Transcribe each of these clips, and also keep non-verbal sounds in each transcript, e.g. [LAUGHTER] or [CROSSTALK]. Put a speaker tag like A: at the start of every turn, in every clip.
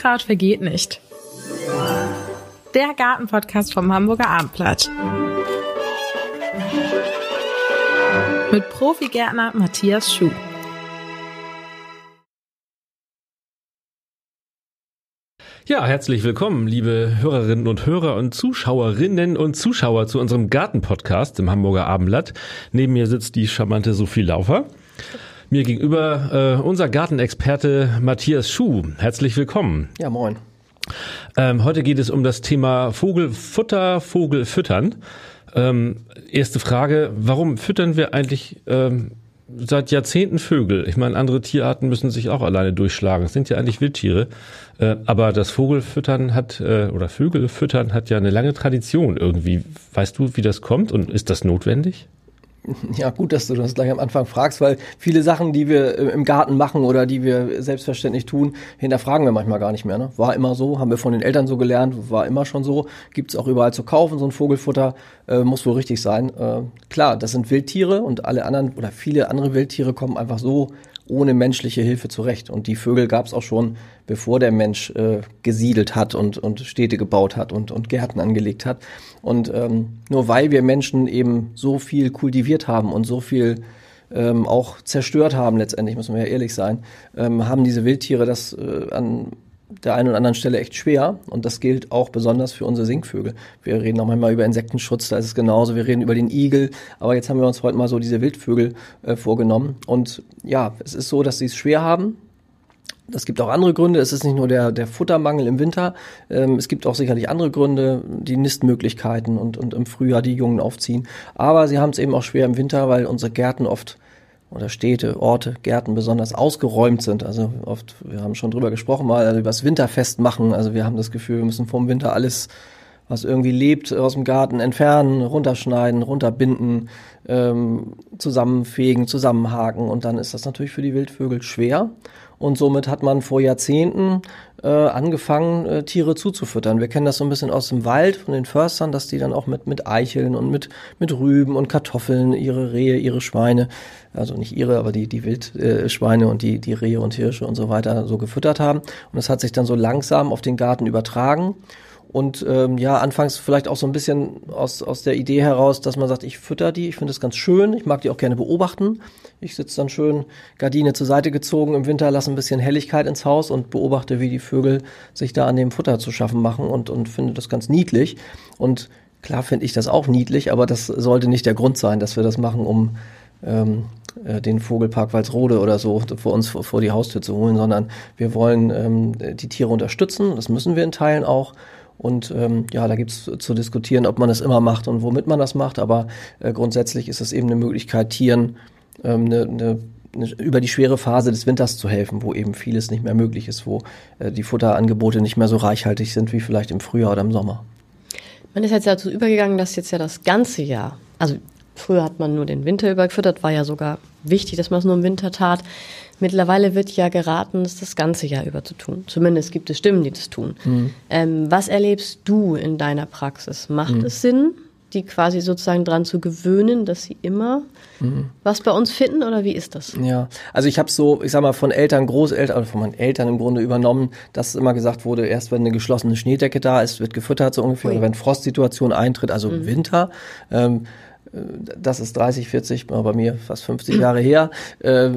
A: Unkraut vergeht nicht. Der Gartenpodcast vom Hamburger Abendblatt. Mit Profigärtner Matthias Schuh.
B: Ja, herzlich willkommen, liebe Hörerinnen und Hörer und Zuschauerinnen und Zuschauer zu unserem Gartenpodcast im Hamburger Abendblatt. Neben mir sitzt die charmante Sophie Laufer. Mir gegenüber äh, unser Gartenexperte Matthias Schuh. Herzlich willkommen.
C: Ja, moin.
B: Ähm, heute geht es um das Thema Vogelfutter, Vogelfüttern. Ähm, erste Frage, warum füttern wir eigentlich ähm, seit Jahrzehnten Vögel. Ich meine, andere Tierarten müssen sich auch alleine durchschlagen. Es sind ja eigentlich Wildtiere. Äh, aber das Vogelfüttern hat, äh, oder Vögelfüttern hat ja eine lange Tradition irgendwie. Weißt du, wie das kommt und ist das notwendig? [LAUGHS]
C: Ja, gut, dass du das gleich am Anfang fragst, weil viele Sachen, die wir äh, im Garten machen oder die wir selbstverständlich tun, hinterfragen wir manchmal gar nicht mehr. Ne? War immer so, haben wir von den Eltern so gelernt, war immer schon so. Gibt's auch überall zu kaufen, so ein Vogelfutter, äh, muss wohl richtig sein. Äh, klar, das sind Wildtiere und alle anderen oder viele andere Wildtiere kommen einfach so ohne menschliche Hilfe zurecht. Und die Vögel gab es auch schon, bevor der Mensch äh, gesiedelt hat und, und Städte gebaut hat und, und Gärten angelegt hat. Und ähm, nur weil wir Menschen eben so viel kultiviert haben und so viel ähm, auch zerstört haben, letztendlich, müssen wir ja ehrlich sein, ähm, haben diese Wildtiere das äh, an der einen oder anderen Stelle echt schwer und das gilt auch besonders für unsere Singvögel. Wir reden auch manchmal über Insektenschutz, da ist es genauso. Wir reden über den Igel, aber jetzt haben wir uns heute mal so diese Wildvögel äh, vorgenommen und ja, es ist so, dass sie es schwer haben. Das gibt auch andere Gründe. Es ist nicht nur der, der Futtermangel im Winter. Ähm, es gibt auch sicherlich andere Gründe, die Nistmöglichkeiten und, und im Frühjahr die Jungen aufziehen. Aber sie haben es eben auch schwer im Winter, weil unsere Gärten oft oder Städte, Orte, Gärten besonders ausgeräumt sind. Also oft, wir haben schon drüber gesprochen, mal also über das Winterfest machen. Also wir haben das Gefühl, wir müssen vom Winter alles, was irgendwie lebt, aus dem Garten entfernen, runterschneiden, runterbinden, ähm, zusammenfegen, zusammenhaken. Und dann ist das natürlich für die Wildvögel schwer. Und somit hat man vor Jahrzehnten äh, angefangen, äh, Tiere zuzufüttern. Wir kennen das so ein bisschen aus dem Wald von den Förstern, dass die dann auch mit, mit Eicheln und mit, mit Rüben und Kartoffeln ihre Rehe, ihre Schweine, also nicht ihre, aber die, die Wildschweine äh, und die, die Rehe und Hirsche und so weiter so gefüttert haben. Und das hat sich dann so langsam auf den Garten übertragen. Und ähm, ja, anfangs vielleicht auch so ein bisschen aus, aus der Idee heraus, dass man sagt, ich fütter die, ich finde das ganz schön, ich mag die auch gerne beobachten. Ich sitze dann schön, Gardine zur Seite gezogen im Winter, lasse ein bisschen Helligkeit ins Haus und beobachte, wie die Vögel sich da an dem Futter zu schaffen machen und, und finde das ganz niedlich. Und klar finde ich das auch niedlich, aber das sollte nicht der Grund sein, dass wir das machen, um ähm, äh, den Vogelpark Walsrode oder so vor uns vor, vor die Haustür zu holen, sondern wir wollen ähm, die Tiere unterstützen, das müssen wir in Teilen auch und ähm, ja, da gibt's zu diskutieren, ob man das immer macht und womit man das macht. Aber äh, grundsätzlich ist es eben eine Möglichkeit, Tieren ähm, eine, eine über die schwere Phase des Winters zu helfen, wo eben vieles nicht mehr möglich ist, wo äh, die Futterangebote nicht mehr so reichhaltig sind wie vielleicht im Frühjahr oder im Sommer.
D: Man ist jetzt dazu übergegangen, dass jetzt ja das ganze Jahr, also früher hat man nur den Winter über gefüttert, war ja sogar wichtig, dass man es nur im Winter tat. Mittlerweile wird ja geraten, es das ganze Jahr über zu tun. Zumindest gibt es Stimmen, die das tun. Mhm. Ähm, was erlebst du in deiner Praxis? Macht mhm. es Sinn, die quasi sozusagen dran zu gewöhnen, dass sie immer mhm. was bei uns finden oder wie ist das?
C: Ja, also ich habe so, ich sag mal, von Eltern, Großeltern, oder von meinen Eltern im Grunde übernommen, dass immer gesagt wurde, erst wenn eine geschlossene Schneedecke da ist, wird gefüttert so ungefähr, Ui. oder wenn Frostsituation eintritt, also mhm. Winter. Ähm, das ist 30, 40, bei mir fast 50 Jahre her. Äh,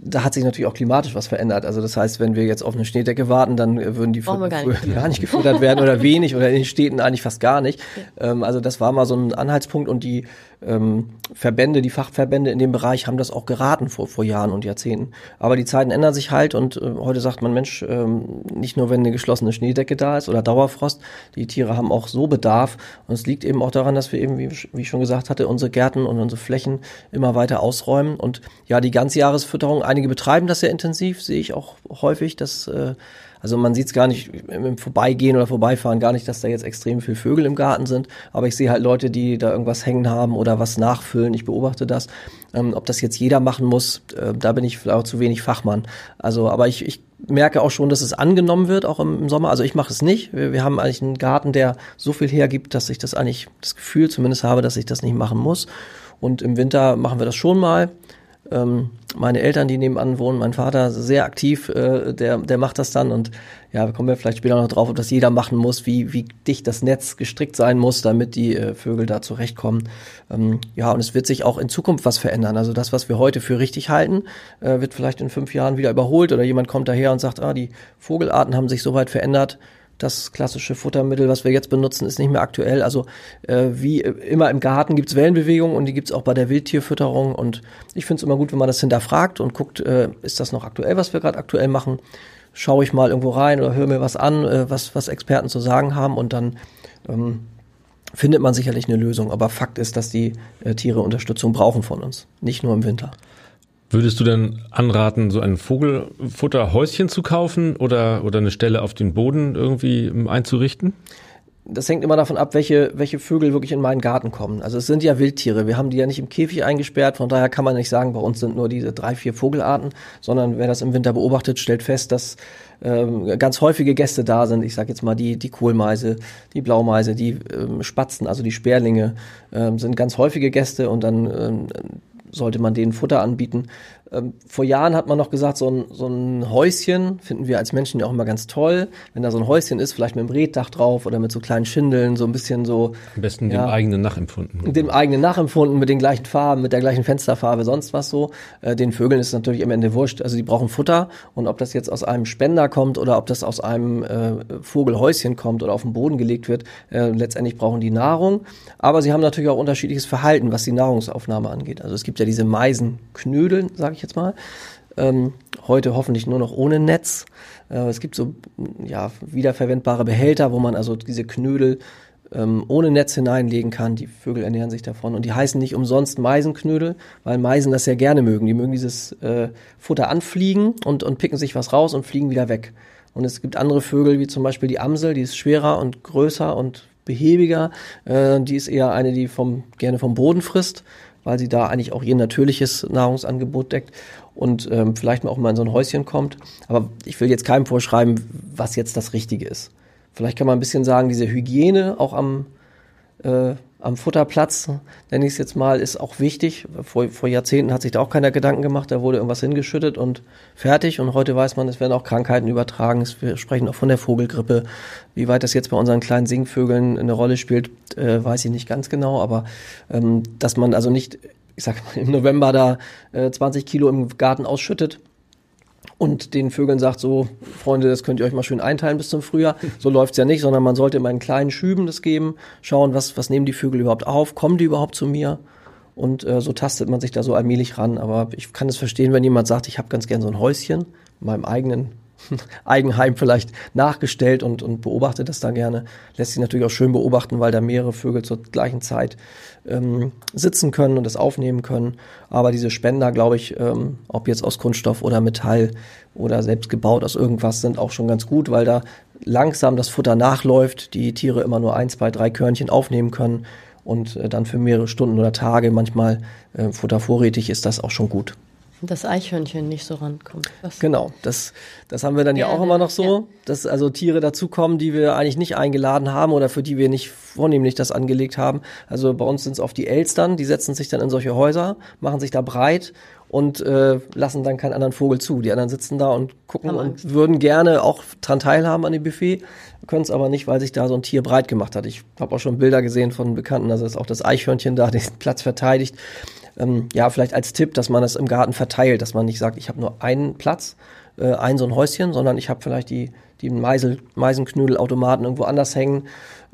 C: da hat sich natürlich auch klimatisch was verändert. Also das heißt, wenn wir jetzt auf eine Schneedecke warten, dann würden die gar nicht. gar nicht gefüttert werden oder wenig oder in den Städten eigentlich fast gar nicht. Ähm, also das war mal so ein Anhaltspunkt und die ähm, Verbände, die Fachverbände in dem Bereich haben das auch geraten vor, vor Jahren und Jahrzehnten. Aber die Zeiten ändern sich halt und äh, heute sagt man, Mensch, ähm, nicht nur wenn eine geschlossene Schneedecke da ist oder Dauerfrost, die Tiere haben auch so Bedarf und es liegt eben auch daran, dass wir eben, wie, wie ich schon gesagt hatte, unsere Gärten und unsere Flächen immer weiter ausräumen und ja, die Ganzjahresfütterung, einige betreiben das sehr intensiv, sehe ich auch häufig, dass äh, also man sieht es gar nicht im Vorbeigehen oder Vorbeifahren, gar nicht, dass da jetzt extrem viel Vögel im Garten sind. Aber ich sehe halt Leute, die da irgendwas hängen haben oder was nachfüllen. Ich beobachte das. Ähm, ob das jetzt jeder machen muss, äh, da bin ich auch zu wenig Fachmann. Also, aber ich, ich merke auch schon, dass es angenommen wird, auch im, im Sommer. Also ich mache es nicht. Wir, wir haben eigentlich einen Garten, der so viel hergibt, dass ich das eigentlich, das Gefühl zumindest habe, dass ich das nicht machen muss. Und im Winter machen wir das schon mal Ähm, meine Eltern, die nebenan wohnen, mein Vater sehr aktiv, äh, der, der macht das dann und ja, kommen wir vielleicht später noch drauf, ob das jeder machen muss, wie, wie dicht das Netz gestrickt sein muss, damit die äh, Vögel da zurechtkommen. Ähm, ja, und es wird sich auch in Zukunft was verändern. Also das, was wir heute für richtig halten, äh, wird vielleicht in fünf Jahren wieder überholt oder jemand kommt daher und sagt, ah, die Vogelarten haben sich so weit verändert, das klassische Futtermittel, was wir jetzt benutzen, ist nicht mehr aktuell. Also äh, wie immer im Garten gibt's Wellenbewegungen und die gibt's auch bei der Wildtierfütterung. Und ich finde es immer gut, wenn man das hinterfragt und guckt, äh, ist das noch aktuell, was wir gerade aktuell machen. Schaue ich mal irgendwo rein oder höre mir was an, äh, was, was Experten zu sagen haben und dann ähm, findet man sicherlich eine Lösung. Aber Fakt ist, dass die äh, Tiere Unterstützung brauchen von uns, nicht nur im Winter.
B: Würdest du denn anraten, so ein Vogelfutterhäuschen zu kaufen oder, oder eine Stelle auf den Boden irgendwie einzurichten?
C: das hängt immer davon ab, welche, welche Vögel wirklich in meinen Garten kommen. Also es sind ja Wildtiere. Wir haben die ja nicht im Käfig eingesperrt. Von daher kann man nicht sagen, bei uns sind nur diese drei, vier Vogelarten, sondern wer das im Winter beobachtet, stellt fest, dass ähm, ganz häufige Gäste da sind. Ich sage jetzt mal die, die Kohlmeise, die Blaumeise, die ähm, Spatzen, also die Sperlinge, ähm, sind ganz häufige Gäste und dann ähm, sollte man denen Futter anbieten. Ähm, vor Jahren hat man noch gesagt, so ein, so ein Häuschen finden wir als Menschen ja auch immer ganz toll. Wenn da so ein Häuschen ist, vielleicht mit einem Reddach drauf oder mit so kleinen Schindeln, so ein bisschen so.
B: Am besten ja, dem eigenen nachempfunden.
C: Dem eigenen nachempfunden, mit den gleichen Farben, mit der gleichen Fensterfarbe, sonst was so. Äh, den Vögeln ist natürlich am Ende wurscht. Also die brauchen Futter und ob das jetzt aus einem Spender kommt oder ob das aus einem äh, Vogelhäuschen kommt oder auf den Boden gelegt wird, äh, letztendlich brauchen die Nahrung. Aber sie haben natürlich auch unterschiedliches Verhalten, was die Nahrungsaufnahme angeht. Also es gibt ja diese Meisenknödel, sage ich ich jetzt mal. Ähm, heute hoffentlich nur noch ohne Netz. Äh, es gibt so ja, wiederverwendbare Behälter, wo man also diese Knödel ähm, ohne Netz hineinlegen kann. Die Vögel ernähren sich davon. Und die heißen nicht umsonst Meisenknödel, weil Meisen das sehr gerne mögen. Die mögen dieses äh, Futter anfliegen und, und picken sich was raus und fliegen wieder weg. Und es gibt andere Vögel, wie zum Beispiel die Amsel, die ist schwerer und größer und behäbiger. Äh, die ist eher eine, die vom, gerne vom Boden frisst weil sie da eigentlich auch ihr natürliches Nahrungsangebot deckt und ähm, vielleicht auch mal in so ein Häuschen kommt. Aber ich will jetzt keinem vorschreiben, was jetzt das Richtige ist. Vielleicht kann man ein bisschen sagen, diese Hygiene auch am äh, am Futterplatz, nenne ich es jetzt mal, ist auch wichtig. Vor, vor Jahrzehnten hat sich da auch keiner Gedanken gemacht, da wurde irgendwas hingeschüttet und fertig. Und heute weiß man, es werden auch Krankheiten übertragen. Wir sprechen auch von der Vogelgrippe. Wie weit das jetzt bei unseren kleinen Singvögeln eine Rolle spielt, äh, weiß ich nicht ganz genau. Aber ähm, dass man also nicht, ich sag mal, im November da äh, 20 Kilo im Garten ausschüttet, und den Vögeln sagt so, Freunde, das könnt ihr euch mal schön einteilen bis zum Frühjahr. So läuft's ja nicht, sondern man sollte immer in kleinen Schüben das geben, schauen, was, was nehmen die Vögel überhaupt auf, kommen die überhaupt zu mir? Und äh, so tastet man sich da so allmählich ran. Aber ich kann es verstehen, wenn jemand sagt, ich habe ganz gern so ein Häuschen in meinem eigenen [LAUGHS] Eigenheim vielleicht nachgestellt und, und beobachtet das da gerne. Lässt sich natürlich auch schön beobachten, weil da mehrere Vögel zur gleichen Zeit ähm, sitzen können und das aufnehmen können. Aber diese Spender, glaube ich, ähm, ob jetzt aus Kunststoff oder Metall oder selbst gebaut aus irgendwas, sind auch schon ganz gut, weil da langsam das Futter nachläuft, die Tiere immer nur ein, zwei, drei Körnchen aufnehmen können und äh, dann für mehrere Stunden oder Tage manchmal äh, Futter vorrätig ist das auch schon gut.
D: Das Eichhörnchen nicht so rankommt.
C: Was? Genau, das, das haben wir dann ja, ja auch immer noch so, ja. dass also Tiere dazukommen, die wir eigentlich nicht eingeladen haben oder für die wir nicht vornehmlich das angelegt haben. Also bei uns sind es oft die Elstern, die setzen sich dann in solche Häuser, machen sich da breit und äh, lassen dann keinen anderen Vogel zu. Die anderen sitzen da und gucken und würden gerne auch dran teilhaben an dem Buffet, können es aber nicht, weil sich da so ein Tier breit gemacht hat. Ich habe auch schon Bilder gesehen von Bekannten, also ist auch das Eichhörnchen da [LAUGHS] den Platz verteidigt ähm, ja, vielleicht als Tipp, dass man das im Garten verteilt, dass man nicht sagt, ich habe nur einen Platz, äh, ein so ein Häuschen, sondern ich habe vielleicht die, die Meisel, Meisenknödelautomaten irgendwo anders hängen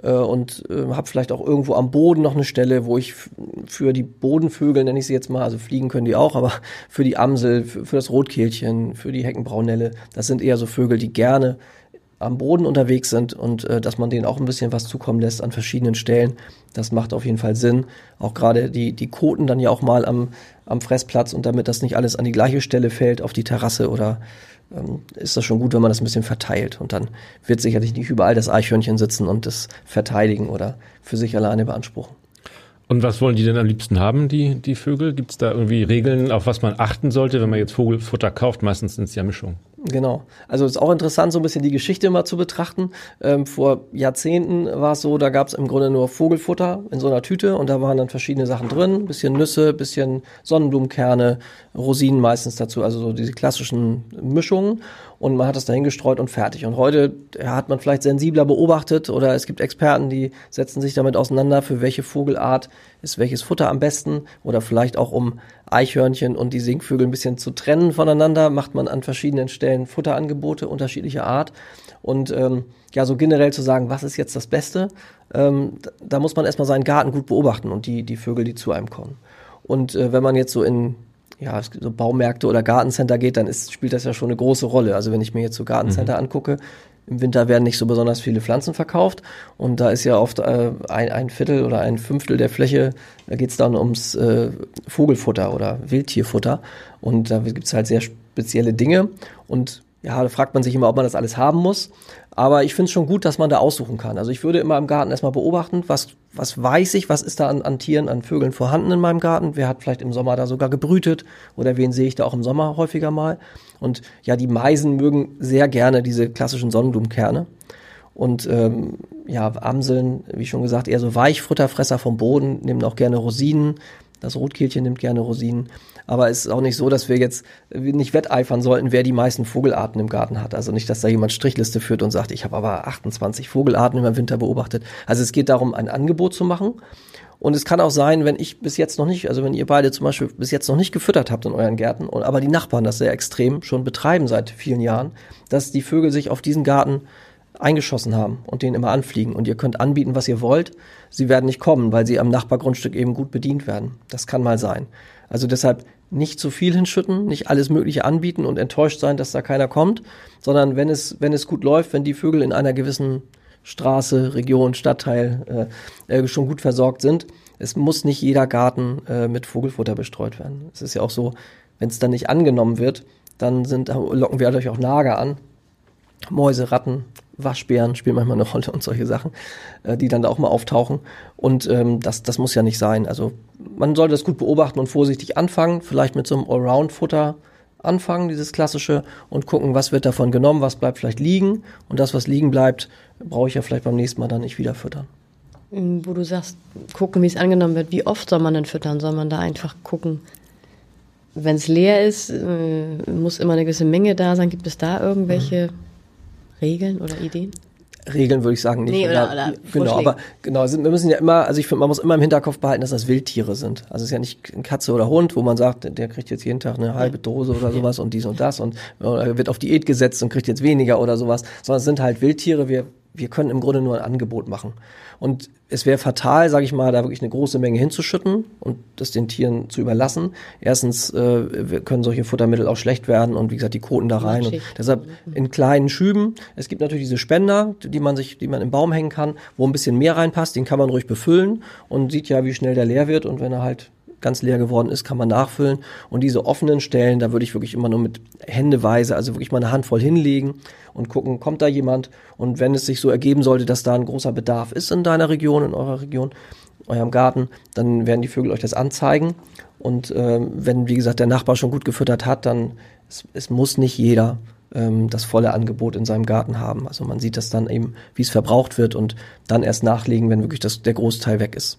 C: äh, und äh, habe vielleicht auch irgendwo am Boden noch eine Stelle, wo ich für die Bodenvögel, nenne ich sie jetzt mal, also fliegen können die auch, aber für die Amsel, für, für das Rotkehlchen, für die Heckenbraunelle, das sind eher so Vögel, die gerne am Boden unterwegs sind und äh, dass man denen auch ein bisschen was zukommen lässt an verschiedenen Stellen. Das macht auf jeden Fall Sinn. Auch gerade die, die Koten dann ja auch mal am, am Fressplatz und damit das nicht alles an die gleiche Stelle fällt, auf die Terrasse oder ähm, ist das schon gut, wenn man das ein bisschen verteilt. Und dann wird sicherlich nicht überall das Eichhörnchen sitzen und das verteidigen oder für sich alleine beanspruchen.
B: Und was wollen die denn am liebsten haben, die, die Vögel? Gibt es da irgendwie Regeln, auf was man achten sollte, wenn man jetzt Vogelfutter kauft? Meistens sind es ja Mischungen.
C: Genau. Also ist auch interessant, so ein bisschen die Geschichte mal zu betrachten. Ähm, vor Jahrzehnten war es so, da gab es im Grunde nur Vogelfutter in so einer Tüte und da waren dann verschiedene Sachen drin. Bisschen Nüsse, bisschen Sonnenblumenkerne, Rosinen meistens dazu, also so diese klassischen Mischungen und man hat das dahin gestreut und fertig. Und heute ja, hat man vielleicht sensibler beobachtet oder es gibt Experten, die setzen sich damit auseinander, für welche Vogelart ist welches Futter am besten oder vielleicht auch um Eichhörnchen und die Singvögel ein bisschen zu trennen voneinander, macht man an verschiedenen Stellen Futterangebote unterschiedlicher Art. Und ähm, ja, so generell zu sagen, was ist jetzt das Beste, ähm, da muss man erstmal seinen Garten gut beobachten und die, die Vögel, die zu einem kommen. Und äh, wenn man jetzt so in ja, so Baumärkte oder Gartencenter geht, dann ist, spielt das ja schon eine große Rolle. Also wenn ich mir jetzt so Gartencenter mhm. angucke, im Winter werden nicht so besonders viele Pflanzen verkauft und da ist ja oft äh, ein, ein Viertel oder ein Fünftel der Fläche, da geht es dann ums äh, Vogelfutter oder Wildtierfutter und da gibt's halt sehr spezielle Dinge und ja, da fragt man sich immer, ob man das alles haben muss. Aber ich finde es schon gut, dass man da aussuchen kann. Also ich würde immer im Garten erstmal beobachten, was, was weiß ich, was ist da an, an Tieren, an Vögeln vorhanden in meinem Garten, wer hat vielleicht im Sommer da sogar gebrütet oder wen sehe ich da auch im Sommer häufiger mal. Und ja, die Meisen mögen sehr gerne diese klassischen Sonnenblumenkerne. Und ähm, ja, Amseln, wie schon gesagt, eher so Weichfutterfresser vom Boden, nehmen auch gerne Rosinen. Das Rotkehlchen nimmt gerne Rosinen. Aber es ist auch nicht so, dass wir jetzt nicht wetteifern sollten, wer die meisten Vogelarten im Garten hat. Also nicht, dass da jemand Strichliste führt und sagt, ich habe aber 28 Vogelarten im Winter beobachtet. Also es geht darum, ein Angebot zu machen. Und es kann auch sein, wenn ich bis jetzt noch nicht, also wenn ihr beide zum Beispiel bis jetzt noch nicht gefüttert habt in euren Gärten, und aber die Nachbarn das sehr extrem schon betreiben seit vielen Jahren, dass die Vögel sich auf diesen Garten eingeschossen haben und den immer anfliegen. Und ihr könnt anbieten, was ihr wollt. Sie werden nicht kommen, weil sie am Nachbargrundstück eben gut bedient werden. Das kann mal sein. Also deshalb nicht zu viel hinschütten, nicht alles Mögliche anbieten und enttäuscht sein, dass da keiner kommt, sondern wenn es, wenn es gut läuft, wenn die Vögel in einer gewissen Straße, Region, Stadtteil äh, äh, schon gut versorgt sind, es muss nicht jeder Garten äh, mit Vogelfutter bestreut werden. Es ist ja auch so, wenn es dann nicht angenommen wird, dann sind, locken wir dadurch auch Nager an. Mäuse, Ratten, Waschbären spielen manchmal eine Rolle und solche Sachen, äh, die dann da auch mal auftauchen. Und ähm, das, das muss ja nicht sein. Also man sollte das gut beobachten und vorsichtig anfangen, vielleicht mit so einem Allround-Futter anfangen, dieses klassische, und gucken, was wird davon genommen, was bleibt vielleicht liegen. Und das, was liegen bleibt, brauche ich ja vielleicht beim nächsten Mal dann nicht wieder füttern.
D: Ähm, wo du sagst, gucken, wie es angenommen wird, wie oft soll man denn füttern? Soll man da einfach gucken? Wenn es leer ist, äh, muss immer eine gewisse Menge da sein. Gibt es da irgendwelche mhm. Regeln oder Ideen?
C: Regeln würde ich sagen nicht. Nee, oder, oder genau, aber genau, wir müssen ja immer, also ich finde, man muss immer im Hinterkopf behalten, dass das Wildtiere sind. Also es ist ja nicht ein Katze oder Hund, wo man sagt, der kriegt jetzt jeden Tag eine halbe Dose oder sowas und dies und das und wird auf Diät gesetzt und kriegt jetzt weniger oder sowas, sondern es sind halt Wildtiere. Wir wir können im Grunde nur ein Angebot machen. Und es wäre fatal, sage ich mal, da wirklich eine große Menge hinzuschütten und das den Tieren zu überlassen. Erstens äh, können solche Futtermittel auch schlecht werden und wie gesagt, die Koten da rein. Und deshalb in kleinen Schüben. Es gibt natürlich diese Spender, die man sich, die man im Baum hängen kann, wo ein bisschen mehr reinpasst, den kann man ruhig befüllen und sieht ja, wie schnell der leer wird. Und wenn er halt ganz leer geworden ist, kann man nachfüllen. Und diese offenen Stellen, da würde ich wirklich immer nur mit Händeweise, also wirklich mal eine Handvoll hinlegen und gucken, kommt da jemand? Und wenn es sich so ergeben sollte, dass da ein großer Bedarf ist in deiner Region, in eurer Region, eurem Garten, dann werden die Vögel euch das anzeigen. Und äh, wenn, wie gesagt, der Nachbar schon gut gefüttert hat, dann es, es muss nicht jeder ähm, das volle Angebot in seinem Garten haben. Also man sieht das dann eben, wie es verbraucht wird und dann erst nachlegen, wenn wirklich das, der Großteil weg ist.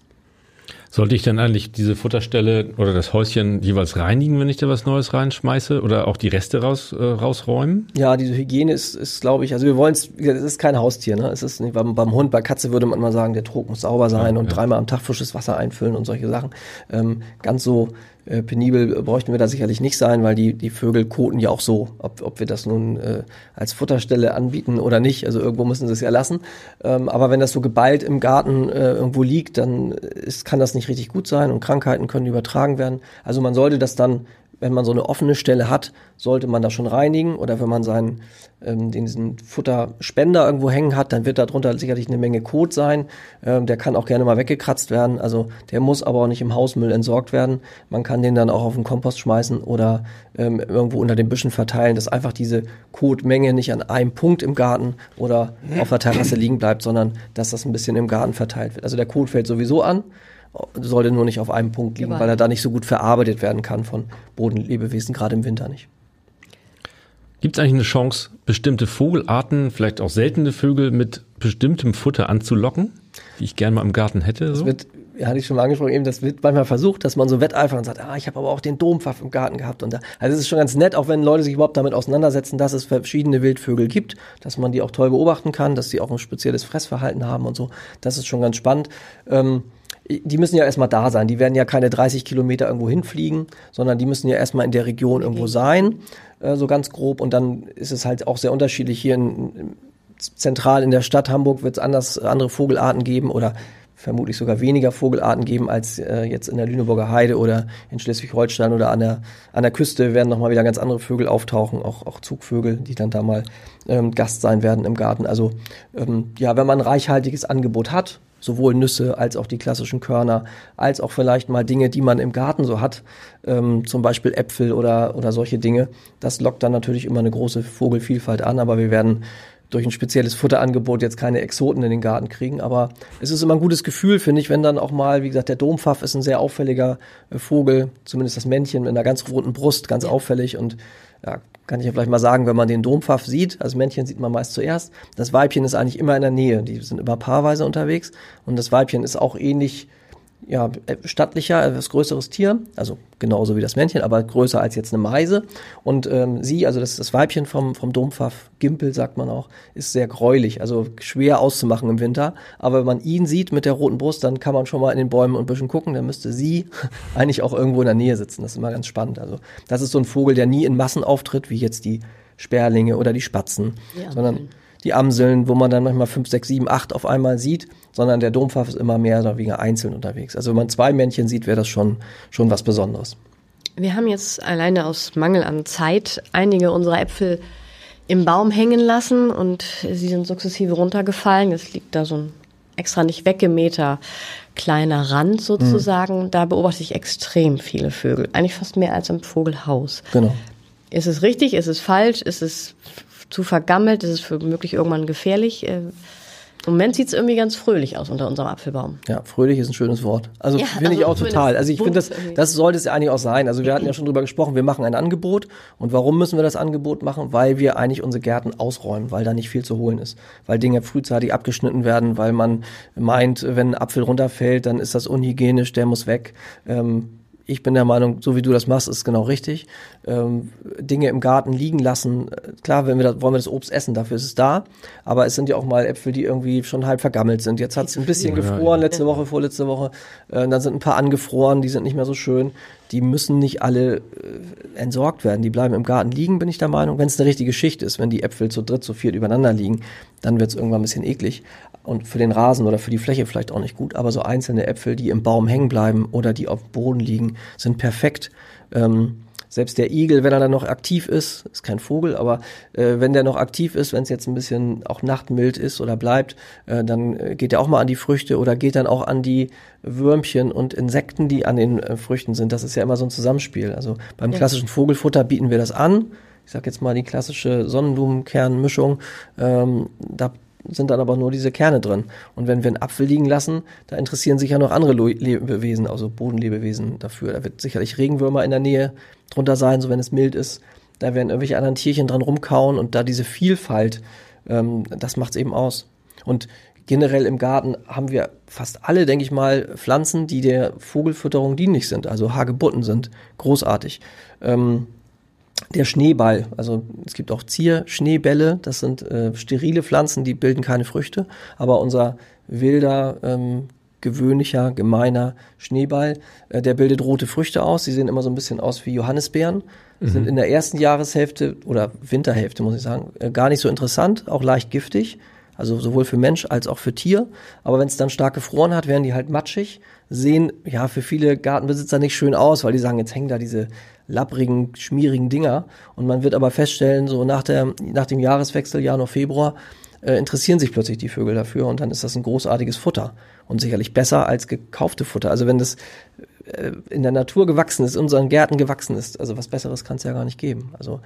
B: Sollte ich dann eigentlich diese Futterstelle oder das Häuschen jeweils reinigen, wenn ich da was Neues reinschmeiße oder auch die Reste raus, äh, rausräumen?
C: Ja, diese Hygiene ist, ist glaube ich, also wir wollen es, es ist kein Haustier, ne? Es ist nicht, beim, beim Hund, bei Katze würde man mal sagen, der Trog muss sauber sein ja, und ja. dreimal am Tag frisches Wasser einfüllen und solche Sachen. Ähm, ganz so äh, penibel bräuchten wir da sicherlich nicht sein, weil die, die Vögel koten ja auch so, ob, ob wir das nun äh, als Futterstelle anbieten oder nicht. Also irgendwo müssen sie es ja lassen. Ähm, aber wenn das so geballt im Garten äh, irgendwo liegt, dann ist, kann das nicht richtig gut sein und Krankheiten können übertragen werden. Also man sollte das dann wenn man so eine offene Stelle hat, sollte man das schon reinigen. Oder wenn man seinen ähm, diesen Futterspender irgendwo hängen hat, dann wird darunter sicherlich eine Menge Kot sein. Ähm, der kann auch gerne mal weggekratzt werden. Also der muss aber auch nicht im Hausmüll entsorgt werden. Man kann den dann auch auf den Kompost schmeißen oder ähm, irgendwo unter den Büschen verteilen, dass einfach diese Kotmenge nicht an einem Punkt im Garten oder auf der Terrasse liegen bleibt, sondern dass das ein bisschen im Garten verteilt wird. Also der Kot fällt sowieso an sollte nur nicht auf einem Punkt liegen, weil er da nicht so gut verarbeitet werden kann von Bodenlebewesen, gerade im Winter nicht.
B: Gibt es eigentlich eine Chance, bestimmte Vogelarten, vielleicht auch seltene Vögel mit bestimmtem Futter anzulocken, die ich gerne mal im Garten hätte?
C: So? Das wird, ja, hatte ich schon mal angesprochen, eben, das wird manchmal versucht, dass man so wetteifert und sagt, ah, ich habe aber auch den Dompfaff im Garten gehabt. Und da, also es ist schon ganz nett, auch wenn Leute sich überhaupt damit auseinandersetzen, dass es verschiedene Wildvögel gibt, dass man die auch toll beobachten kann, dass sie auch ein spezielles Fressverhalten haben und so. Das ist schon ganz spannend. Ähm, die müssen ja erstmal da sein. Die werden ja keine 30 Kilometer irgendwo hinfliegen, sondern die müssen ja erstmal in der Region irgendwo sein, äh, so ganz grob. Und dann ist es halt auch sehr unterschiedlich. Hier in, zentral in der Stadt Hamburg wird es anders andere Vogelarten geben oder vermutlich sogar weniger Vogelarten geben als äh, jetzt in der Lüneburger Heide oder in Schleswig-Holstein oder an der, an der Küste werden nochmal wieder ganz andere Vögel auftauchen, auch, auch Zugvögel, die dann da mal ähm, Gast sein werden im Garten. Also ähm, ja, wenn man ein reichhaltiges Angebot hat, sowohl Nüsse als auch die klassischen Körner, als auch vielleicht mal Dinge, die man im Garten so hat, ähm, zum Beispiel Äpfel oder, oder solche Dinge. Das lockt dann natürlich immer eine große Vogelvielfalt an, aber wir werden durch ein spezielles Futterangebot jetzt keine Exoten in den Garten kriegen. Aber es ist immer ein gutes Gefühl, finde ich, wenn dann auch mal, wie gesagt, der Dompfaff ist ein sehr auffälliger äh, Vogel, zumindest das Männchen mit einer ganz roten Brust, ganz auffällig und ja, kann ich ja vielleicht mal sagen, wenn man den Dompfaff sieht, also Männchen sieht man meist zuerst, das Weibchen ist eigentlich immer in der Nähe, die sind immer paarweise unterwegs. Und das Weibchen ist auch ähnlich ja, stattlicher, etwas größeres Tier, also genauso wie das Männchen, aber größer als jetzt eine Meise. Und ähm, sie, also das, das Weibchen vom, vom Dompfaff, Gimpel sagt man auch, ist sehr gräulich, also schwer auszumachen im Winter. Aber wenn man ihn sieht mit der roten Brust, dann kann man schon mal in den Bäumen und Büschen gucken, dann müsste sie [LAUGHS] eigentlich auch irgendwo in der Nähe sitzen. Das ist immer ganz spannend. Also das ist so ein Vogel, der nie in Massen auftritt, wie jetzt die Sperlinge oder die Spatzen, ja, sondern die Amseln, wo man dann manchmal fünf, sechs, sieben, acht auf einmal sieht, sondern der Dompfaff ist immer mehr oder weniger einzeln unterwegs. Also wenn man zwei Männchen sieht, wäre das schon, schon was Besonderes.
D: Wir haben jetzt alleine aus Mangel an Zeit einige unserer Äpfel im Baum hängen lassen und sie sind sukzessive runtergefallen. Es liegt da so ein extra nicht weggemähter kleiner Rand sozusagen. Mhm. Da beobachte ich extrem viele Vögel. Eigentlich fast mehr als im Vogelhaus.
C: Genau.
D: Ist es richtig? Ist es falsch? Ist es zu vergammelt, ist es für möglich irgendwann gefährlich. Äh, Im Moment sieht es irgendwie ganz fröhlich aus unter unserem Apfelbaum.
C: Ja, fröhlich ist ein schönes Wort. Also ja, finde also ich auch total. Also ich finde, das, das sollte es ja eigentlich auch sein. Also wir hatten ja schon drüber gesprochen, wir machen ein Angebot. Und warum müssen wir das Angebot machen? Weil wir eigentlich unsere Gärten ausräumen, weil da nicht viel zu holen ist. Weil Dinge frühzeitig abgeschnitten werden, weil man meint, wenn ein Apfel runterfällt, dann ist das unhygienisch, der muss weg. Ähm, ich bin der Meinung, so wie du das machst, ist genau richtig. Ähm, Dinge im Garten liegen lassen. Klar, wenn wir das, wollen wir das Obst essen, dafür ist es da. Aber es sind ja auch mal Äpfel, die irgendwie schon halb vergammelt sind. Jetzt hat es ein bisschen ja, gefroren, letzte Woche, vorletzte Woche. Äh, dann sind ein paar angefroren, die sind nicht mehr so schön. Die müssen nicht alle äh, entsorgt werden. Die bleiben im Garten liegen, bin ich der Meinung. Wenn es eine richtige Schicht ist, wenn die Äpfel zu dritt, zu viert übereinander liegen, dann wird es irgendwann ein bisschen eklig und für den Rasen oder für die Fläche vielleicht auch nicht gut, aber so einzelne Äpfel, die im Baum hängen bleiben oder die auf dem Boden liegen, sind perfekt. Ähm, selbst der Igel, wenn er dann noch aktiv ist, ist kein Vogel, aber äh, wenn der noch aktiv ist, wenn es jetzt ein bisschen auch nachtmild ist oder bleibt, äh, dann äh, geht er auch mal an die Früchte oder geht dann auch an die Würmchen und Insekten, die an den äh, Früchten sind. Das ist ja immer so ein Zusammenspiel. Also beim ja. klassischen Vogelfutter bieten wir das an. Ich sag jetzt mal die klassische Sonnenblumenkernmischung. Ähm, da sind dann aber nur diese Kerne drin. Und wenn wir einen Apfel liegen lassen, da interessieren sich ja noch andere Lebewesen, also Bodenlebewesen dafür. Da wird sicherlich Regenwürmer in der Nähe drunter sein, so wenn es mild ist. Da werden irgendwelche anderen Tierchen dran rumkauen und da diese Vielfalt, ähm, das macht's eben aus. Und generell im Garten haben wir fast alle, denke ich mal, Pflanzen, die der Vogelfütterung dienlich sind, also Hagebutten sind großartig. Ähm, der Schneeball, also es gibt auch Zierschneebälle, das sind äh, sterile Pflanzen, die bilden keine Früchte, aber unser wilder, ähm, gewöhnlicher, gemeiner Schneeball, äh, der bildet rote Früchte aus. Sie sehen immer so ein bisschen aus wie Johannisbeeren, mhm. sind in der ersten Jahreshälfte oder Winterhälfte, muss ich sagen, äh, gar nicht so interessant, auch leicht giftig, also sowohl für Mensch als auch für Tier. Aber wenn es dann stark gefroren hat, werden die halt matschig, sehen ja für viele Gartenbesitzer nicht schön aus, weil die sagen, jetzt hängen da diese lapprigen, schmierigen Dinger. Und man wird aber feststellen, so nach, der, nach dem Jahreswechsel, Januar, Februar, äh, interessieren sich plötzlich die Vögel dafür und dann ist das ein großartiges Futter und sicherlich besser als gekaufte Futter. Also wenn das äh, in der Natur gewachsen ist, in unseren Gärten gewachsen ist, also was Besseres kann es ja gar nicht geben. Also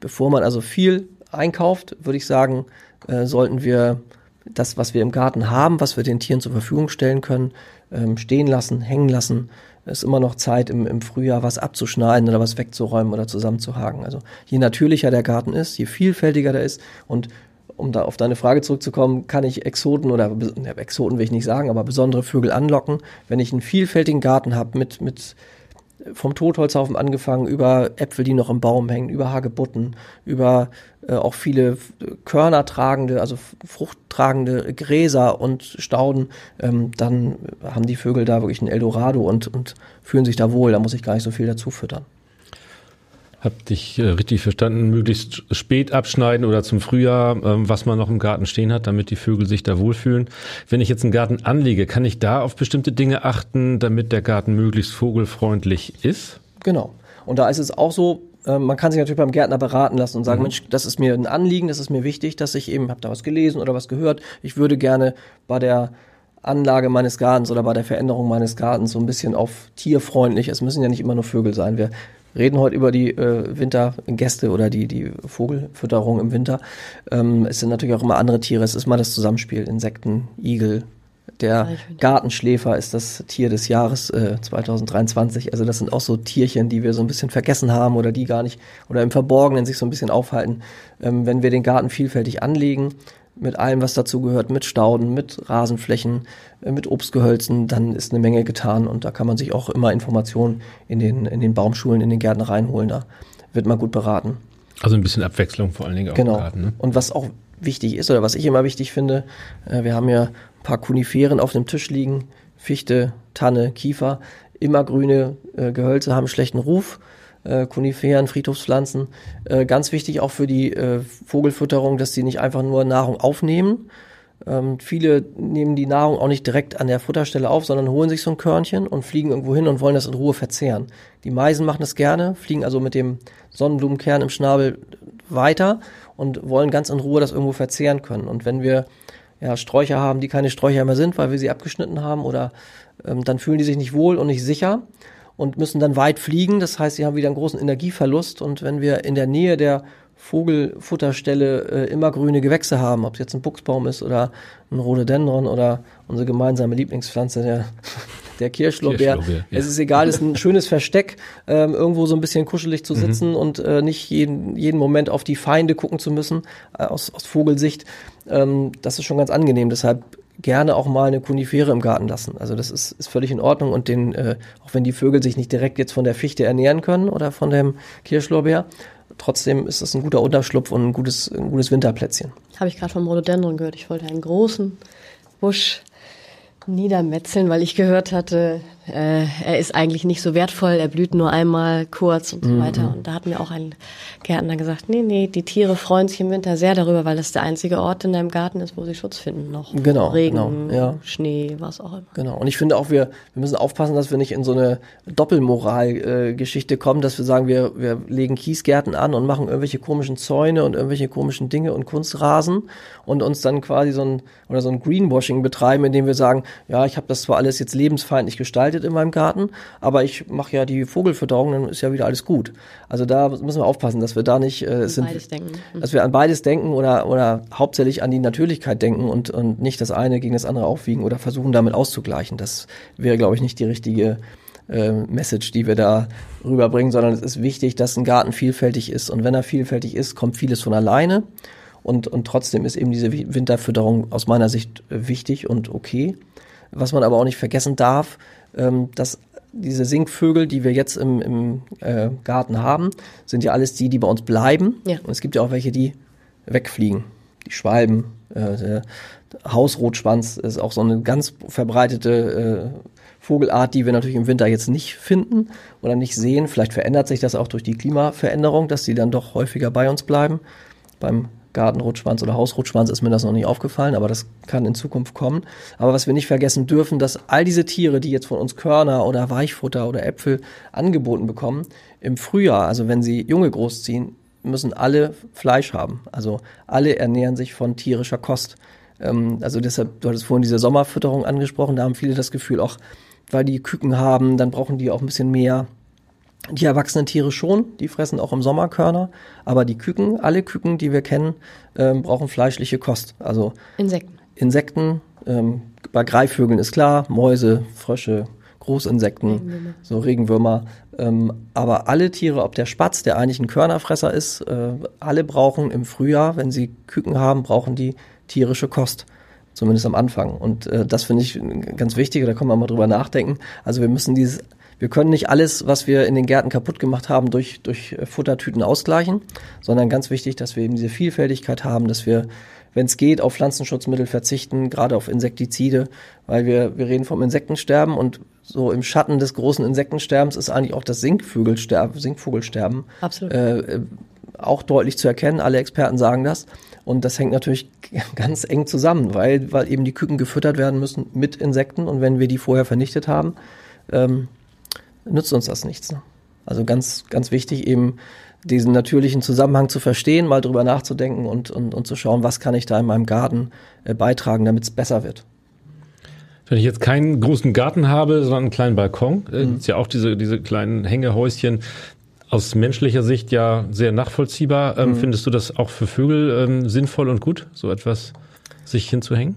C: bevor man also viel einkauft, würde ich sagen, äh, sollten wir das, was wir im Garten haben, was wir den Tieren zur Verfügung stellen können, ähm, stehen lassen, hängen lassen. Ist immer noch Zeit im, im Frühjahr was abzuschneiden oder was wegzuräumen oder zusammenzuhaken. Also je natürlicher der Garten ist, je vielfältiger der ist. Und um da auf deine Frage zurückzukommen, kann ich Exoten oder ja, Exoten will ich nicht sagen, aber besondere Vögel anlocken, wenn ich einen vielfältigen Garten habe mit, mit vom Totholzhaufen angefangen, über Äpfel, die noch im Baum hängen, über Hagebutten, über auch viele Körner tragende, also fruchttragende Gräser und Stauden, ähm, dann haben die Vögel da wirklich ein Eldorado und, und fühlen sich da wohl. Da muss ich gar nicht so viel dazu füttern.
B: Hab dich äh, richtig verstanden, möglichst spät abschneiden oder zum Frühjahr, ähm, was man noch im Garten stehen hat, damit die Vögel sich da wohlfühlen. Wenn ich jetzt einen Garten anlege, kann ich da auf bestimmte Dinge achten, damit der Garten möglichst vogelfreundlich ist?
C: Genau. Und da ist es auch so, äh, man kann sich natürlich beim Gärtner beraten lassen und sagen, mhm. Mensch, das ist mir ein Anliegen, das ist mir wichtig, dass ich eben, habe da was gelesen oder was gehört, ich würde gerne bei der Anlage meines Gartens oder bei der Veränderung meines Gartens so ein bisschen auf tierfreundlich. Es müssen ja nicht immer nur Vögel sein. Wir reden heute über die äh, Wintergäste oder die, die Vogelfütterung im Winter. Ähm, es sind natürlich auch immer andere Tiere. Es ist mal das Zusammenspiel. Insekten, Igel. Der Gartenschläfer ist das Tier des Jahres äh, 2023. Also das sind auch so Tierchen, die wir so ein bisschen vergessen haben oder die gar nicht oder im Verborgenen sich so ein bisschen aufhalten. Ähm, wenn wir den Garten vielfältig anlegen, mit allem, was dazu gehört, mit Stauden, mit Rasenflächen, äh, mit Obstgehölzen, dann ist eine Menge getan und da kann man sich auch immer Informationen in den, in den Baumschulen, in den Gärten reinholen. Da wird man gut beraten.
B: Also ein bisschen Abwechslung vor allen Dingen auch
C: genau. im Garten. Ne? Und was auch wichtig ist oder was ich immer wichtig finde, äh, wir haben ja ein paar Koniferen auf dem Tisch liegen, Fichte, Tanne, Kiefer, immer grüne äh, Gehölze haben schlechten Ruf äh, Koniferen, Friedhofspflanzen. Ganz wichtig auch für die Vogelfütterung, dass sie nicht einfach nur Nahrung aufnehmen. Ähm, viele nehmen die Nahrung auch nicht direkt an der Futterstelle auf, sondern holen sich so ein Körnchen und fliegen irgendwo hin und wollen das in Ruhe verzehren. Die Meisen machen das gerne, fliegen also mit dem Sonnenblumenkern im Schnabel weiter und wollen ganz in Ruhe das irgendwo verzehren können. Und wenn wir ja, Sträucher haben, die keine Sträucher mehr sind, weil wir sie abgeschnitten haben, oder ähm, dann fühlen die sich nicht wohl und nicht sicher und müssen dann weit fliegen. Das heißt, sie haben wieder einen großen Energieverlust. Und wenn wir in der Nähe der Vogelfutterstelle äh, immer grüne Gewächse haben, ob es jetzt ein Buchsbaum ist oder ein Rhododendron oder unsere gemeinsame Lieblingspflanze, der, der Kirschlorbeer. Kirschlorbeer ja. Es ist egal, es ist ein schönes Versteck, ähm, irgendwo so ein bisschen kuschelig zu mhm. sitzen mhm. und äh, nicht jeden, jeden Moment auf die Feinde gucken zu müssen, äh, aus, aus Vogelsicht. Ähm, das ist schon ganz angenehm. Deshalb gerne auch mal eine Kunifere im Garten lassen. Also das ist, ist völlig in Ordnung und den, äh, auch wenn die Vögel sich nicht direkt jetzt von der Fichte ernähren können oder von dem Kirschlorbeer, trotzdem ist das ein guter Unterschlupf und ein gutes, ein gutes Winterplätzchen.
D: Habe ich gerade vom Rhododendron gehört. Ich wollte einen großen Busch niedermetzeln, weil ich gehört hatte, äh, er ist eigentlich nicht so wertvoll, er blüht nur einmal kurz und so mhm. weiter. Und da hat mir auch ein Gärtner gesagt, nee, nee, die Tiere freuen sich im Winter sehr darüber, weil das der einzige Ort in deinem Garten ist, wo sie Schutz finden noch.
C: Genau.
D: Regen,
C: genau, ja.
D: Schnee, was auch immer.
C: Genau. Und ich finde auch, wir, wir müssen aufpassen, dass wir nicht in so eine Doppelmoral-Geschichte äh, kommen, dass wir sagen, wir, wir legen Kiesgärten an und machen irgendwelche komischen Zäune und irgendwelche komischen Dinge und Kunstrasen und uns dann quasi so ein, oder so ein Greenwashing betreiben, indem wir sagen, ja, ich habe das zwar alles jetzt lebensfeindlich gestaltet in meinem Garten, aber ich mache ja die Vogelfütterung, dann ist ja wieder alles gut. Also da müssen wir aufpassen, dass wir da nicht äh, sind, mhm. dass wir an beides denken oder oder hauptsächlich an die Natürlichkeit denken und und nicht das eine gegen das andere aufwiegen oder versuchen damit auszugleichen. Das wäre, glaube ich, nicht die richtige äh, Message, die wir da rüberbringen, sondern es ist wichtig, dass ein Garten vielfältig ist und wenn er vielfältig ist, kommt vieles von alleine. Und, und trotzdem ist eben diese Winterfütterung aus meiner Sicht äh, wichtig und okay. Was man aber auch nicht vergessen darf, ähm, dass diese Singvögel, die wir jetzt im, im äh, Garten haben, sind ja alles die, die bei uns bleiben. Ja. Und es gibt ja auch welche, die wegfliegen. Die Schwalben, äh, der Hausrotschwanz ist auch so eine ganz verbreitete äh, Vogelart, die wir natürlich im Winter jetzt nicht finden oder nicht sehen. Vielleicht verändert sich das auch durch die Klimaveränderung, dass sie dann doch häufiger bei uns bleiben. Beim Gartenrotschwanz oder Hausrotschwanz ist mir das noch nicht aufgefallen, aber das kann in Zukunft kommen. Aber was wir nicht vergessen dürfen, dass all diese Tiere, die jetzt von uns Körner oder Weichfutter oder Äpfel angeboten bekommen, im Frühjahr, also wenn sie Junge großziehen, müssen alle Fleisch haben. Also alle ernähren sich von tierischer Kost. Ähm, also deshalb, du hattest vorhin diese Sommerfütterung angesprochen, da haben viele das Gefühl, auch weil die Küken haben, dann brauchen die auch ein bisschen mehr die erwachsenen Tiere schon, die fressen auch im Sommer Körner, aber die Küken, alle Küken, die wir kennen, ähm, brauchen fleischliche Kost. Also
D: Insekten.
C: Insekten, ähm, bei Greifvögeln ist klar, Mäuse, Frösche, Großinsekten, Regenwürmer. so Regenwürmer. Ähm, aber alle Tiere, ob der Spatz, der eigentlich ein Körnerfresser ist, äh, alle brauchen im Frühjahr, wenn sie Küken haben, brauchen die tierische Kost. Zumindest am Anfang. Und äh, das finde ich ganz wichtig, da kann man mal drüber nachdenken. Also wir müssen dieses wir können nicht alles, was wir in den Gärten kaputt gemacht haben, durch, durch äh, Futtertüten ausgleichen, sondern ganz wichtig, dass wir eben diese Vielfältigkeit haben, dass wir, wenn es geht, auf Pflanzenschutzmittel verzichten, gerade auf Insektizide, weil wir, wir reden vom Insektensterben und so im Schatten des großen Insektensterbens ist eigentlich auch das Singvögelsterben, Singvogelsterben
D: Absolut.
C: Äh, auch deutlich zu erkennen. Alle Experten sagen das. Und das hängt natürlich [LAUGHS] ganz eng zusammen, weil, weil eben die Küken gefüttert werden müssen mit Insekten. Und wenn wir die vorher vernichtet haben, ähm, nützt uns das nichts. Ne? Also ganz, ganz wichtig eben diesen natürlichen Zusammenhang zu verstehen, mal drüber nachzudenken und, und, und zu schauen, was kann ich da in meinem Garten äh, beitragen, damit es besser wird.
B: Wenn ich jetzt keinen großen Garten habe, sondern einen kleinen Balkon, äh, mhm. ist ja auch diese, diese kleinen Hängehäuschen aus menschlicher Sicht ja sehr nachvollziehbar. Ähm, mhm. Findest du das auch für Vögel ähm, sinnvoll und gut, so etwas sich hinzuhängen?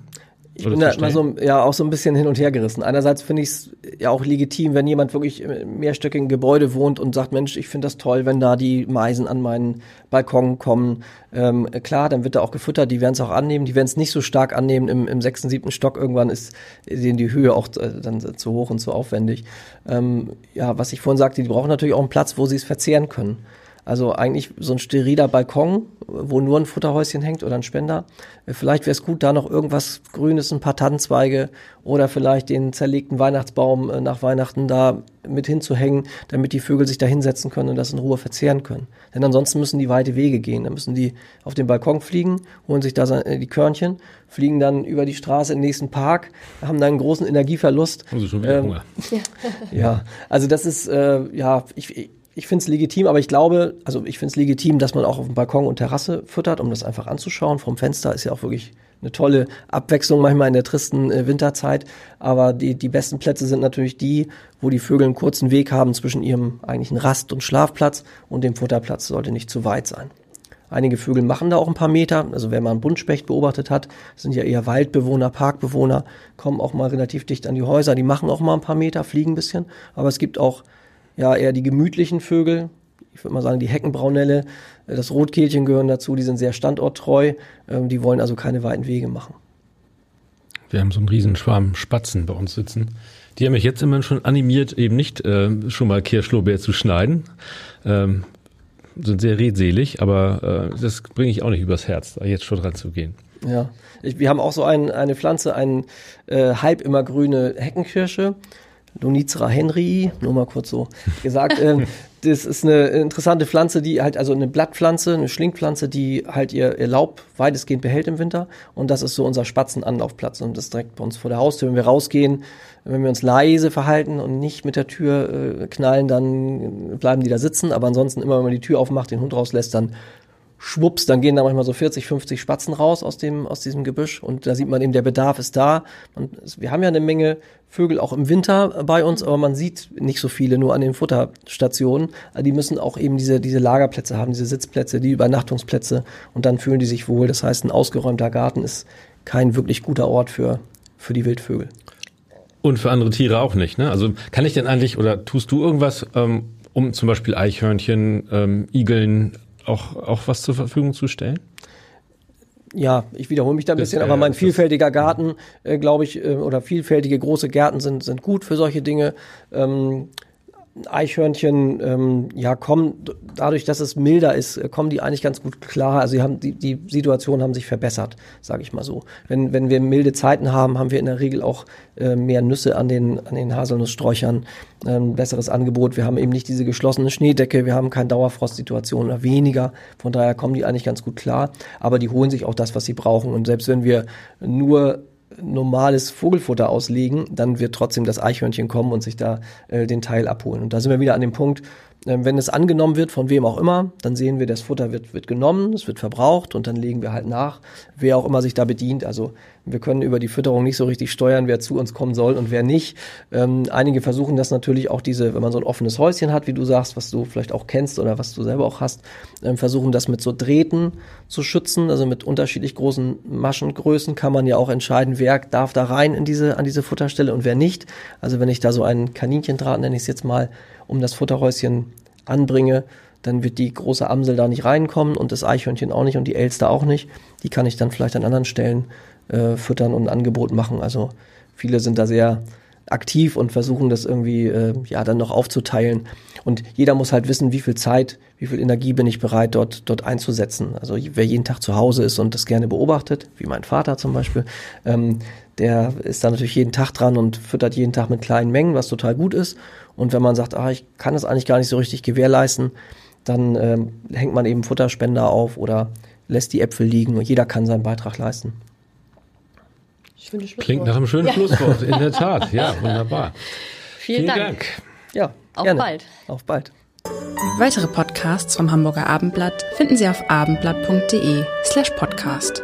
C: Ich bin da immer so, ja, auch so ein bisschen hin und her gerissen. Einerseits finde ich es ja auch legitim, wenn jemand wirklich im mehrstöckigen Gebäude wohnt und sagt, Mensch, ich finde das toll, wenn da die Meisen an meinen Balkon kommen. Ähm, klar, dann wird da auch gefüttert, die werden es auch annehmen, die werden es nicht so stark annehmen. Im, im sechsten, siebten Stock irgendwann ist denen die Höhe auch äh, dann zu hoch und zu aufwendig. Ähm, ja, was ich vorhin sagte, die brauchen natürlich auch einen Platz, wo sie es verzehren können. Also eigentlich so ein steriler Balkon, wo nur ein Futterhäuschen hängt oder ein Spender. Vielleicht wäre es gut, da noch irgendwas Grünes, ein paar Tannenzweige oder vielleicht den zerlegten Weihnachtsbaum äh, nach Weihnachten da mit hinzuhängen, damit die Vögel sich da hinsetzen können und das in Ruhe verzehren können. Denn ansonsten müssen die weite Wege gehen. Dann müssen die auf den Balkon fliegen, holen sich da die Körnchen, fliegen dann über die Straße in den nächsten Park, haben dann einen großen Energieverlust.
B: Also schon wieder ähm, Hunger. [LAUGHS]
C: ja, also das ist, äh, ja, ich, ich finde es legitim, aber ich glaube, also ich finde es legitim, dass man auch auf dem Balkon und Terrasse füttert, um das einfach anzuschauen. Vom Fenster ist ja auch wirklich eine tolle Abwechslung manchmal in der tristen äh, Winterzeit. Aber die, die besten Plätze sind natürlich die, wo die Vögel einen kurzen Weg haben zwischen ihrem eigentlichen Rast- und Schlafplatz und dem Futterplatz. Sollte nicht zu weit sein. Einige Vögel machen da auch ein paar Meter. Also wenn man einen Buntspecht beobachtet hat, sind ja eher Waldbewohner, Parkbewohner, kommen auch mal relativ dicht an die Häuser. Die machen auch mal ein paar Meter, fliegen ein bisschen. Aber es gibt auch ja eher die gemütlichen Vögel. Ich würde mal sagen, die Heckenbraunelle, äh, das Rotkehlchen gehören dazu, die sind sehr standorttreu, ähm, die wollen also keine weiten Wege machen.
B: Wir haben so einen riesen Schwarm Spatzen bei uns sitzen. Die haben mich jetzt immer schon animiert, eben nicht äh, schon mal Kirschlorbeer zu schneiden. Ähm, sind sehr redselig, aber äh, das bringe ich auch nicht übers Herz, da jetzt schon dran zu gehen.
C: Ja, ich, wir haben auch so ein, eine Pflanze, eine äh, halb immer grüne Heckenkirsche. Lunizra henry, nur mal kurz so gesagt. ähm, [LAUGHS] das ist eine interessante Pflanze, die halt, also eine Blattpflanze, eine Schlingpflanze, die halt ihr, ihr Laub weitestgehend behält im Winter. Und das ist so unser Spatzenanlaufplatz. Und das ist direkt bei uns vor der Haustür. Wenn wir rausgehen, wenn wir uns leise verhalten und nicht mit der Tür äh, knallen, dann bleiben die da sitzen. Aber ansonsten immer, wenn man die Tür aufmacht, den Hund rauslässt, dann schwupps, dann gehen da manchmal so 40, 50 Spatzen raus aus dem, aus diesem Gebüsch und da sieht man eben, der Bedarf ist da. Und wir haben ja eine Menge Vögel auch im Winter bei uns, aber man sieht nicht so viele nur an den Futterstationen. Die müssen auch eben diese, diese Lagerplätze haben, diese Sitzplätze, die Übernachtungsplätze und dann fühlen die sich wohl. Das heißt, ein ausgeräumter Garten ist kein wirklich guter Ort für, für die Wildvögel.
B: Und für andere Tiere auch nicht, ne? Also kann ich denn eigentlich oder tust du irgendwas, ähm, um zum Beispiel Eichhörnchen, ähm, Igeln, auch, auch was zur Verfügung zu stellen?
C: ja, ich wiederhole mich da ein bisschen, das, aber mein vielfältiger Garten, äh, glaube ich, äh, oder vielfältige große Gärten sind, sind gut für solche Dinge. Ähm, Eichhörnchen ähm, ja kommen dadurch, dass es milder ist, äh, kommen die eigentlich ganz gut klar. Also sie haben die die Situation haben sich verbessert, sage ich mal so. Wenn wenn wir milde Zeiten haben, haben wir in der Regel auch äh, mehr Nüsse an den an den Haselnusssträuchern, ähm, besseres Angebot. Wir haben eben nicht diese geschlossene Schneedecke, wir haben keine Dauerfrostsituation oder weniger. Von daher kommen die eigentlich ganz gut klar. Aber die holen sich auch das, was sie brauchen. Und selbst wenn wir nur normales Vogelfutter auslegen, dann wird trotzdem das Eichhörnchen kommen und sich da äh, den Teil abholen. Und da sind wir wieder an dem Punkt, wenn es angenommen wird, von wem auch immer, dann sehen wir, das Futter wird, wird genommen, es wird verbraucht und dann legen wir halt nach, wer auch immer sich da bedient. Also wir können über die Fütterung nicht so richtig steuern, wer zu uns kommen soll und wer nicht. Ähm, einige versuchen das natürlich auch diese, wenn man so ein offenes Häuschen hat, wie du sagst, was du vielleicht auch kennst oder was du selber auch hast, ähm, versuchen das mit so Drähten zu schützen. Also mit unterschiedlich großen Maschengrößen kann man ja auch entscheiden, wer darf da rein in diese, an diese Futterstelle und wer nicht. Also wenn ich da so einen Kaninchendraht, nenne ich es jetzt mal, um das Futterhäuschen anbringe, dann wird die große Amsel da nicht reinkommen und das Eichhörnchen auch nicht und die Elster auch nicht. Die kann ich dann vielleicht an anderen Stellen äh, füttern und ein Angebot machen. Also viele sind da sehr aktiv und versuchen das irgendwie äh, ja dann noch aufzuteilen. Und jeder muss halt wissen, wie viel Zeit, wie viel Energie bin ich bereit, dort, dort einzusetzen. Also wer jeden Tag zu Hause ist und das gerne beobachtet, wie mein Vater zum Beispiel, ähm, der ist da natürlich jeden Tag dran und füttert jeden Tag mit kleinen Mengen, was total gut ist. Und wenn man sagt, ah, ich kann das eigentlich gar nicht so richtig gewährleisten, dann ähm, hängt man eben Futterspender auf oder lässt die Äpfel liegen und jeder kann seinen Beitrag leisten.
B: Klingt nach einem schönen ja. Schlusswort, in der Tat. [LAUGHS] Ja, wunderbar.
D: Vielen, Vielen Dank. Dank.
C: Ja,
D: auf gerne. bald.
C: Auf bald.
A: Weitere Podcasts vom Hamburger Abendblatt finden Sie auf abendblatt.de slash podcast.